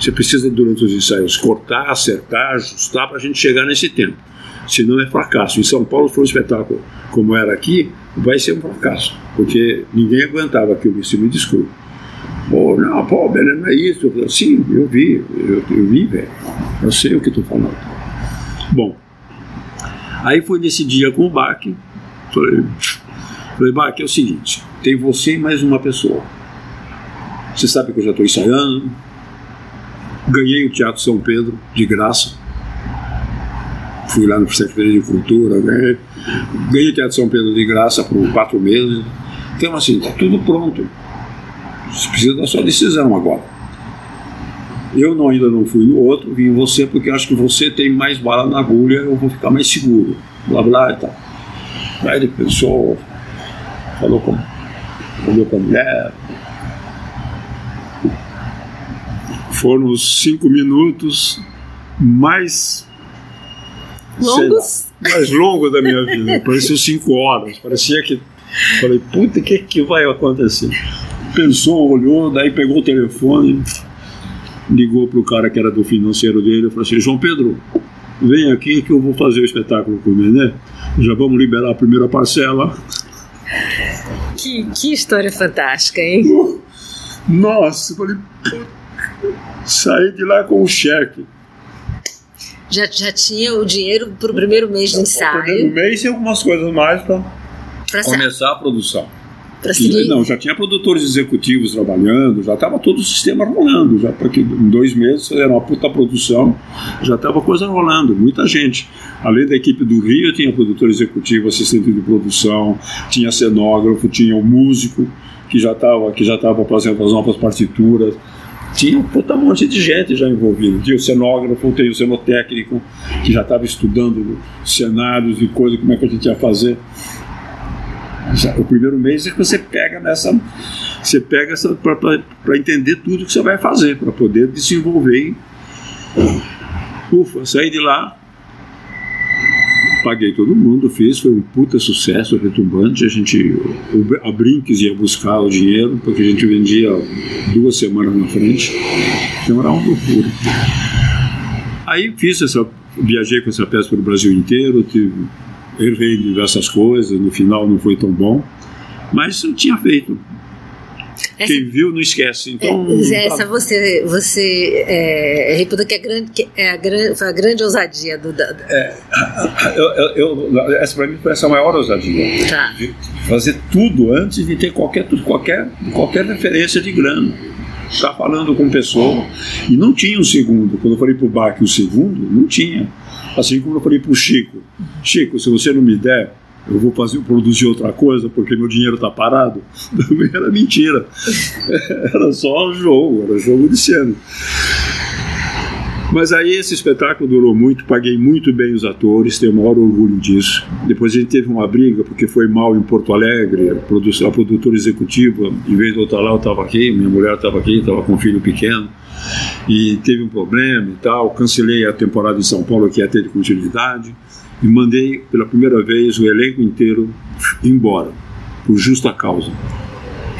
Você precisa, durante os ensaios, cortar, acertar, ajustar para a gente chegar nesse tempo. Senão é fracasso. Em São Paulo foi um espetáculo como era aqui, vai ser um fracasso, porque ninguém aguentava aquilo, se me desculpe. Pô, não, pô, não é isso. Eu Sim, eu vi, eu, eu vi, velho. Eu sei o que estou falando. Bom, aí foi nesse dia com o Bach, falei, falei, Bach, é o seguinte, tem você e mais uma pessoa. Você sabe que eu já estou ensaiando, ganhei o Teatro São Pedro de graça. Fui lá no Secretaria de Cultura, ganhei, ganhei o Teatro São Pedro de graça por quatro meses. Então, assim, está tudo pronto. Você precisa da sua decisão agora. Eu não, ainda não fui no outro, vim você porque acho que você tem mais bala na agulha, eu vou ficar mais seguro. Blá blá e tal. Aí ele pensou, falou com, falou com a mulher. Foram os cinco minutos mais Longos? Lá, mais longos da minha vida. Parecia cinco horas. Parecia que. Falei, puta, o que, que vai acontecer? Pensou, olhou, daí pegou o telefone, ligou para o cara que era do financeiro dele e falou assim: João Pedro, vem aqui que eu vou fazer o espetáculo com o Mené. Já vamos liberar a primeira parcela. Que, que história fantástica, hein? Nossa, falei, saí de lá com o cheque. Já, já tinha o dinheiro para o primeiro mês de No ensaio. mês e algumas coisas mais para começar a produção. seguir. Não, já tinha produtores executivos trabalhando, já estava todo o sistema rolando, já porque em dois meses fizeram uma puta produção, já estava coisa rolando, muita gente. Além da equipe do Rio, tinha produtor executivo, assistente de produção, tinha cenógrafo, tinha o músico que já estava que já estava fazendo as novas partituras. Tinha um puta monte de gente já envolvida. Tinha o cenógrafo, tem o cenotécnico, que já estava estudando cenários e coisas, como é que a gente ia fazer. O primeiro mês é que você pega nessa. Você pega essa para entender tudo que você vai fazer, para poder desenvolver. Ufa, saí de lá, paguei todo mundo, fiz, foi um puta sucesso retumbante. A gente, a Brinks ia buscar o dinheiro, porque a gente vendia duas semanas na frente. Então era uma loucura. Aí fiz essa, viajei com essa peça para o Brasil inteiro, tive, errei diversas coisas, no final não foi tão bom, mas eu tinha feito. Essa, Quem viu não esquece. Então, é, essa você, você é, reputa que, é grande, que é a grande, foi a grande ousadia do. Da, é, eu, eu, essa para mim foi essa maior ousadia. Tá. Fazer tudo antes de ter qualquer, qualquer, qualquer referência de grana está falando com pessoa. E não tinha um segundo. Quando eu falei para o Bach o segundo, não tinha. Assim como eu falei para o Chico: Chico, se você não me der, eu vou fazer, produzir outra coisa porque meu dinheiro está parado. Também era mentira. Era só jogo, era jogo de cena. Mas aí esse espetáculo durou muito, paguei muito bem os atores, tenho o maior orgulho disso. Depois a gente teve uma briga porque foi mal em Porto Alegre, a, a produtora executiva, em vez de eu estar lá, eu estava aqui, minha mulher estava aqui, estava com um filho pequeno, e teve um problema e tal. Cancelei a temporada em São Paulo, que ia ter de continuidade, e mandei pela primeira vez o elenco inteiro embora, por justa causa.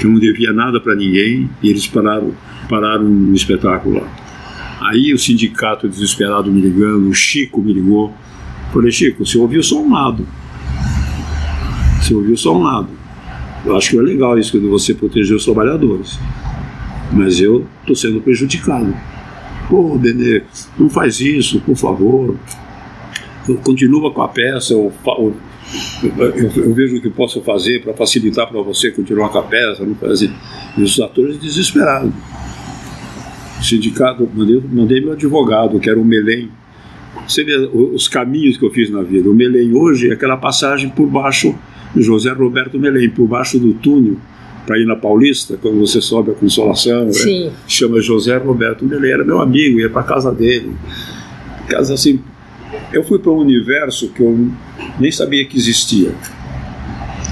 Que eu não devia nada para ninguém e eles pararam, pararam no espetáculo lá. Aí o sindicato desesperado me ligando, o Chico me ligou. Falei, Chico, você ouviu só um lado. Você ouviu só um lado. Eu acho que é legal isso de você proteger os trabalhadores. Mas eu estou sendo prejudicado. Pô, Benê, não faz isso, por favor. Continua com a peça, eu, eu, eu, eu vejo o que posso fazer para facilitar para você continuar com a peça. Não fazer. E os atores desesperados sindicato, mandei, mandei meu advogado, que era o Melém. Você vê os caminhos que eu fiz na vida. O Melém hoje é aquela passagem por baixo, José Roberto Melém, por baixo do túnel para ir na Paulista, quando você sobe a Consolação, né? chama José Roberto Melém, era meu amigo, ia para casa dele. Casa assim, eu fui para um universo que eu nem sabia que existia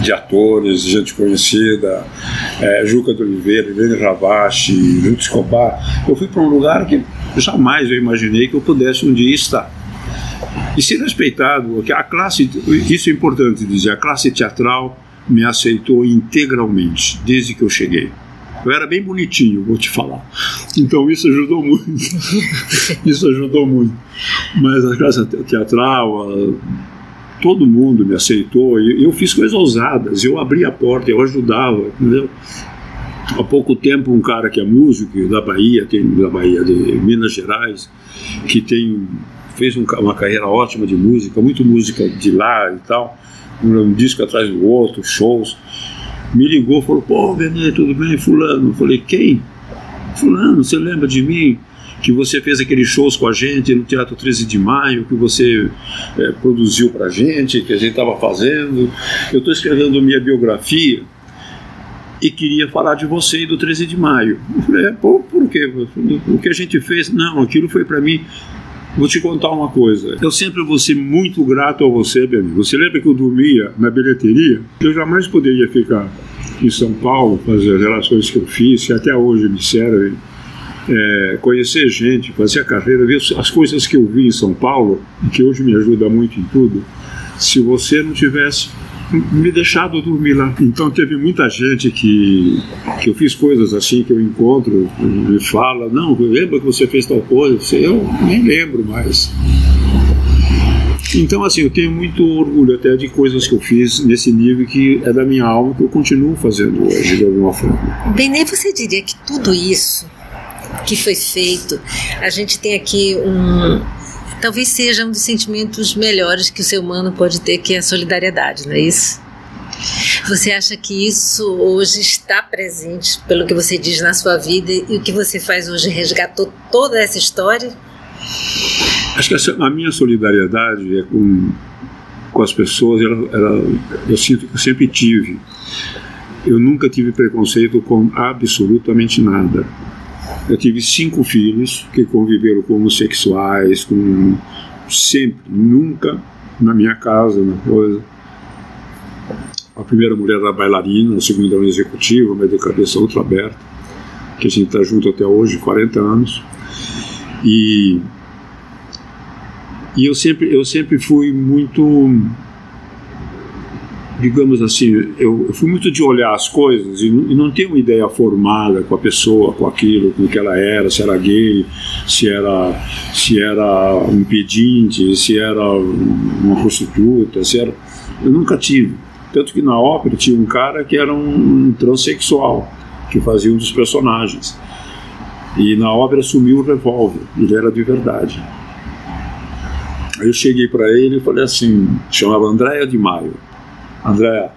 de atores, de gente conhecida, é, Juca de Oliveira, Helene Ravache, Lúcio Escobar. Eu fui para um lugar que jamais eu imaginei que eu pudesse um dia estar. E ser respeitado, que a classe, isso é importante dizer, a classe teatral me aceitou integralmente desde que eu cheguei. Eu era bem bonitinho, vou te falar. Então isso ajudou muito. isso ajudou muito. Mas a classe teatral, a, todo mundo me aceitou. E eu fiz coisas ousadas, eu abri a porta, eu ajudava, entendeu? Há pouco tempo, um cara que é músico da Bahia, tem, da Bahia, de Minas Gerais, que tem, fez um, uma carreira ótima de música, muito música de lá e tal, um disco atrás do outro, shows. Me ligou, falou: Pô, Benê, tudo bem? Fulano. Eu falei: Quem? Fulano, você lembra de mim? que você fez aqueles shows com a gente no Teatro 13 de Maio, que você é, produziu para a gente, que a gente estava fazendo. Eu estou escrevendo minha biografia e queria falar de você e do 13 de Maio. É, pô, por quê? O que a gente fez? Não, aquilo foi para mim. Vou te contar uma coisa. Eu sempre vou ser muito grato a você, meu amigo. Você lembra que eu dormia na bilheteria? Eu jamais poderia ficar em São Paulo, fazer as relações que eu fiz, que até hoje me servem é, conhecer gente, fazer a carreira, ver as coisas que eu vi em São Paulo, e que hoje me ajuda muito em tudo, se você não tivesse me deixado dormir lá. Então teve muita gente que, que eu fiz coisas assim que eu encontro e fala, não, lembra que você fez tal coisa? Eu nem lembro mais. Então, assim, eu tenho muito orgulho até de coisas que eu fiz nesse nível que é da minha alma, que eu continuo fazendo hoje, de alguma forma. Bem, nem você diria que tudo isso que foi feito. A gente tem aqui um. Talvez seja um dos sentimentos melhores que o ser humano pode ter, que é a solidariedade, não é isso? Você acha que isso hoje está presente, pelo que você diz na sua vida, e o que você faz hoje resgatou toda essa história? Acho que a minha solidariedade é com, com as pessoas, ela, ela, eu sinto que eu sempre tive. Eu nunca tive preconceito com absolutamente nada. Eu tive cinco filhos que conviveram com homossexuais, com sempre, nunca na minha casa, na coisa. A primeira mulher era bailarina, a segunda era executiva, de cabeça outra aberta, que a gente está junto até hoje, 40 anos. E, e eu, sempre, eu sempre fui muito digamos assim, eu, eu, fui muito de olhar as coisas e, e, não ter uma ideia formada com a pessoa, com aquilo, com o que ela era, se era gay, se era, se era um pedinte, se era uma prostituta, se era. Eu nunca tive. Tanto que na ópera tinha um cara que era um transexual, que fazia um dos personagens. E na ópera sumiu o revólver, ele era de verdade. Aí eu cheguei para ele e falei assim, chamava Andréia de Maio. André,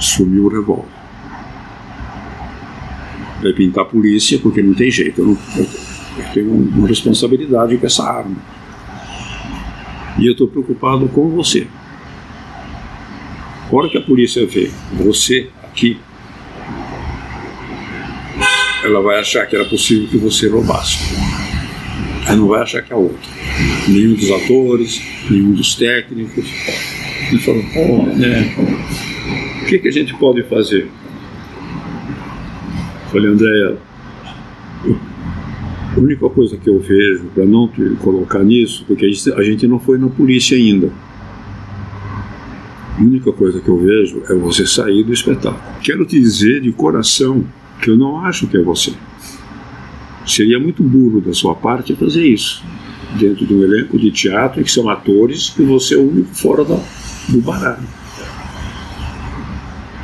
sumiu o revólver. Vai pintar a polícia porque não tem jeito. Eu, não, eu tenho uma responsabilidade com essa arma. E eu estou preocupado com você. A hora que a polícia vê você aqui, ela vai achar que era possível que você roubasse. Ela não vai achar que é outro. Nenhum dos atores, nenhum dos técnicos, e falou, pô, né, o que, que a gente pode fazer? Falei, Andréia, a única coisa que eu vejo, para não te colocar nisso, porque a gente, a gente não foi na polícia ainda. A única coisa que eu vejo é você sair do espetáculo. Quero te dizer de coração que eu não acho que é você. Seria muito burro da sua parte fazer isso dentro de um elenco de teatro que são atores e você é o único fora da, do baralho.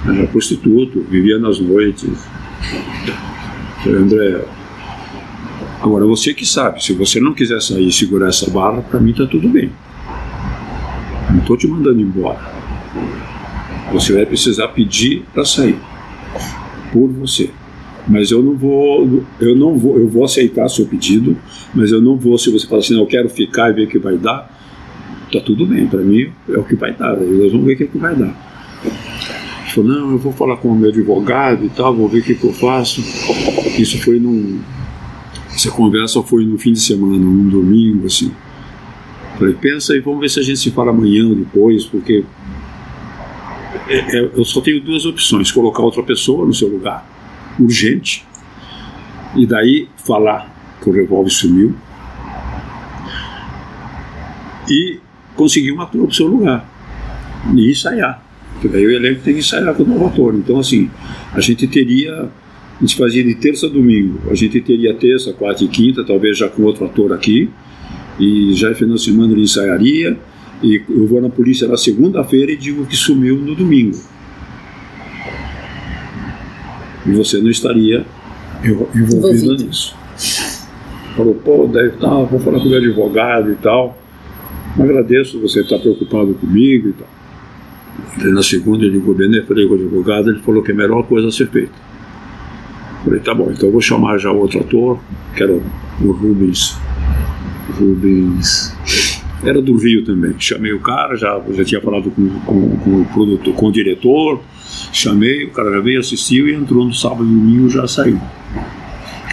Era prostituto, vivia nas noites. André, agora você que sabe, se você não quiser sair e segurar essa barra, para mim tá tudo bem. Não estou te mandando embora. Você vai precisar pedir para sair por você. Mas eu não vou, eu não vou, eu vou aceitar seu pedido, mas eu não vou se você falar assim, eu quero ficar e ver o que vai dar tá tudo bem, para mim é o que vai dar, nós vamos ver o que, é que vai dar. Ele falou, não, eu vou falar com o meu advogado e tal, vou ver o que, que eu faço. Isso foi num. Essa conversa foi no fim de semana, num domingo, assim. Falei, pensa e vamos ver se a gente se fala amanhã depois, porque é, é, eu só tenho duas opções: colocar outra pessoa no seu lugar, urgente, e daí falar que o revólver sumiu, e conseguir um para o seu lugar e ensaiar. Porque daí o elenco tem que ensaiar com o novo ator. Então, assim, a gente teria. A gente fazia de terça a domingo. A gente teria terça, quarta e quinta, talvez já com outro ator aqui. E já no final de semana ele ensaiaria. E eu vou na polícia na segunda-feira e digo que sumiu no domingo. E você não estaria envolvido nisso. Falou, pô, deve tá, vou falar com o meu advogado e tal. Agradeço você estar preocupado comigo e tal. na segunda ele ligou bem, falei com o advogado, ele falou que é a melhor coisa a ser feita. Falei, tá bom, então eu vou chamar já outro ator, que era o Rubens. Rubens. Era do Rio também. Chamei o cara, já, já tinha falado com, com, com o produtor, com o diretor, chamei, o cara já veio, assistiu e entrou no sábado e domingo já saiu.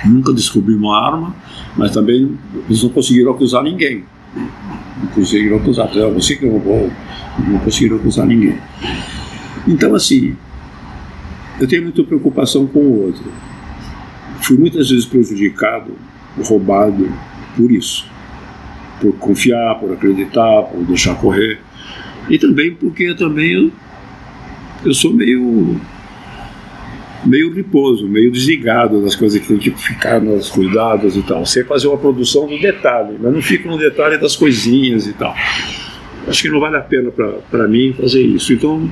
Nunca descobri uma arma, mas também eles não conseguiram acusar ninguém não conseguiram acusar. Então, você que roubou, não conseguiram acusar ninguém. Então, assim, eu tenho muita preocupação com o outro. Fui muitas vezes prejudicado, roubado por isso. Por confiar, por acreditar, por deixar correr. E também porque também eu, eu sou meio meio riposo, meio desligado das coisas que tem que ficar nos cuidados e tal. Você fazer uma produção do detalhe, mas não fica no detalhe das coisinhas e tal. Acho que não vale a pena para mim fazer isso. Então,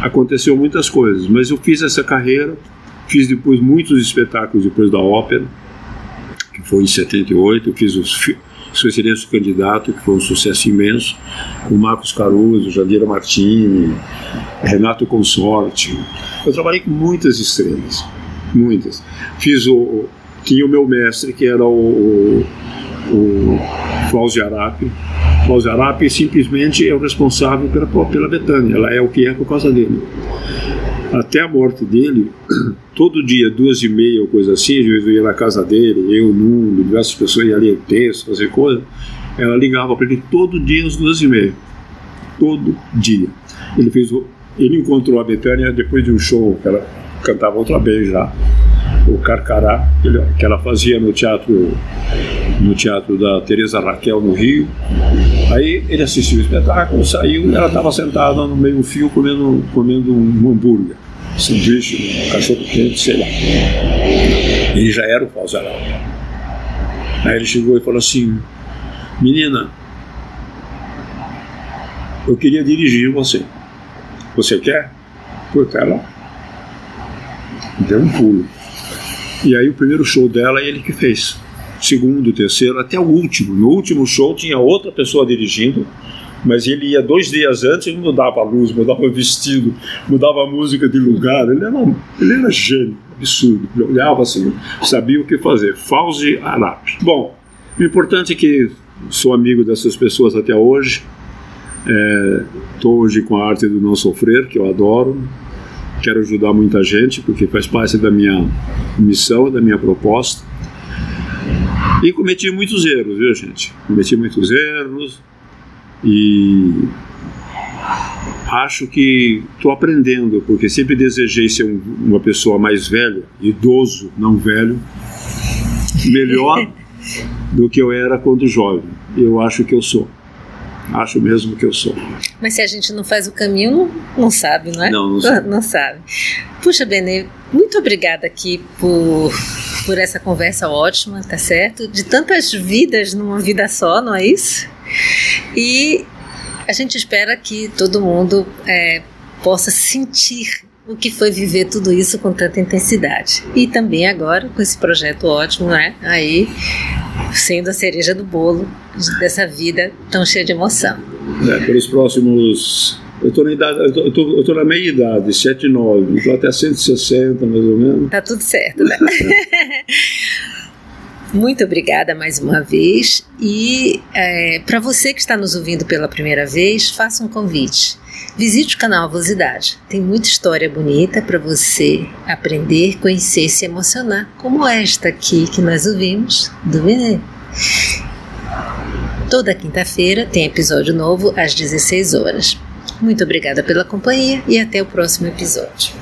aconteceu muitas coisas, mas eu fiz essa carreira, fiz depois muitos espetáculos depois da ópera, que foi em 78, eu fiz os Sou Excelência Candidato, que foi um sucesso imenso, com Marcos Caruso, Jandira Martini, Renato Consorte. Eu trabalhei com muitas estrelas, muitas. Fiz o, tinha o meu mestre, que era o, o, o Flávio Arapi. Arapi simplesmente é o responsável pela, pela Betânia, ela é o que é por causa dele. Até a morte dele, todo dia, duas e meia ou coisa assim, eu ia na casa dele, eu, Nuno, diversas pessoas iam ler texto, fazer coisa. Ela ligava para ele todo dia às duas e meia todo dia. Ele fez ele encontrou a Betânia depois de um show que ela cantava outra vez já, o Carcará, que ela fazia no teatro no teatro da Teresa Raquel no Rio. Aí ele assistiu o espetáculo, saiu e ela estava sentada no meio fio comendo, comendo um hambúrguer, sanduíche, um cachorro quente, sei lá. Ele já era o Falzarão. Aí ele chegou e falou assim: Menina, eu queria dirigir você. Você quer? Puta, ela deu um pulo. E aí o primeiro show dela ele que fez. Segundo, terceiro, até o último. No último show tinha outra pessoa dirigindo, mas ele ia dois dias antes e mudava a luz, mudava o vestido, mudava a música de lugar. Ele era, ele era gênio, absurdo. Ele olhava assim, sabia o que fazer. Fauzi Arap. Bom, o importante é que sou amigo dessas pessoas até hoje. Estou é, hoje com a arte do não sofrer, que eu adoro. Quero ajudar muita gente, porque faz parte da minha missão, da minha proposta. E cometi muitos erros, viu, gente? Cometi muitos erros e acho que estou aprendendo, porque sempre desejei ser um, uma pessoa mais velha, idoso, não velho, melhor do que eu era quando jovem. Eu acho que eu sou. Acho mesmo que eu sou. Mas se a gente não faz o caminho, não, não sabe, não é? Não, não sabe. Não sabe. Puxa, Benê, muito obrigada aqui por, por essa conversa ótima, tá certo? De tantas vidas numa vida só, não é isso? E a gente espera que todo mundo é, possa sentir o que foi viver tudo isso com tanta intensidade. E também agora com esse projeto ótimo, né? Aí sendo a cereja do bolo dessa vida tão cheia de emoção. É, pelos próximos. Eu estou na idade, eu tô, eu tô na meia idade, 7 9, estou até 160 mais ou menos. Tá tudo certo, né? Muito obrigada mais uma vez. E é, para você que está nos ouvindo pela primeira vez, faça um convite. Visite o canal Avosidade. Tem muita história bonita para você aprender, conhecer e se emocionar, como esta aqui que nós ouvimos do Benê. Toda quinta-feira tem episódio novo às 16 horas. Muito obrigada pela companhia e até o próximo episódio.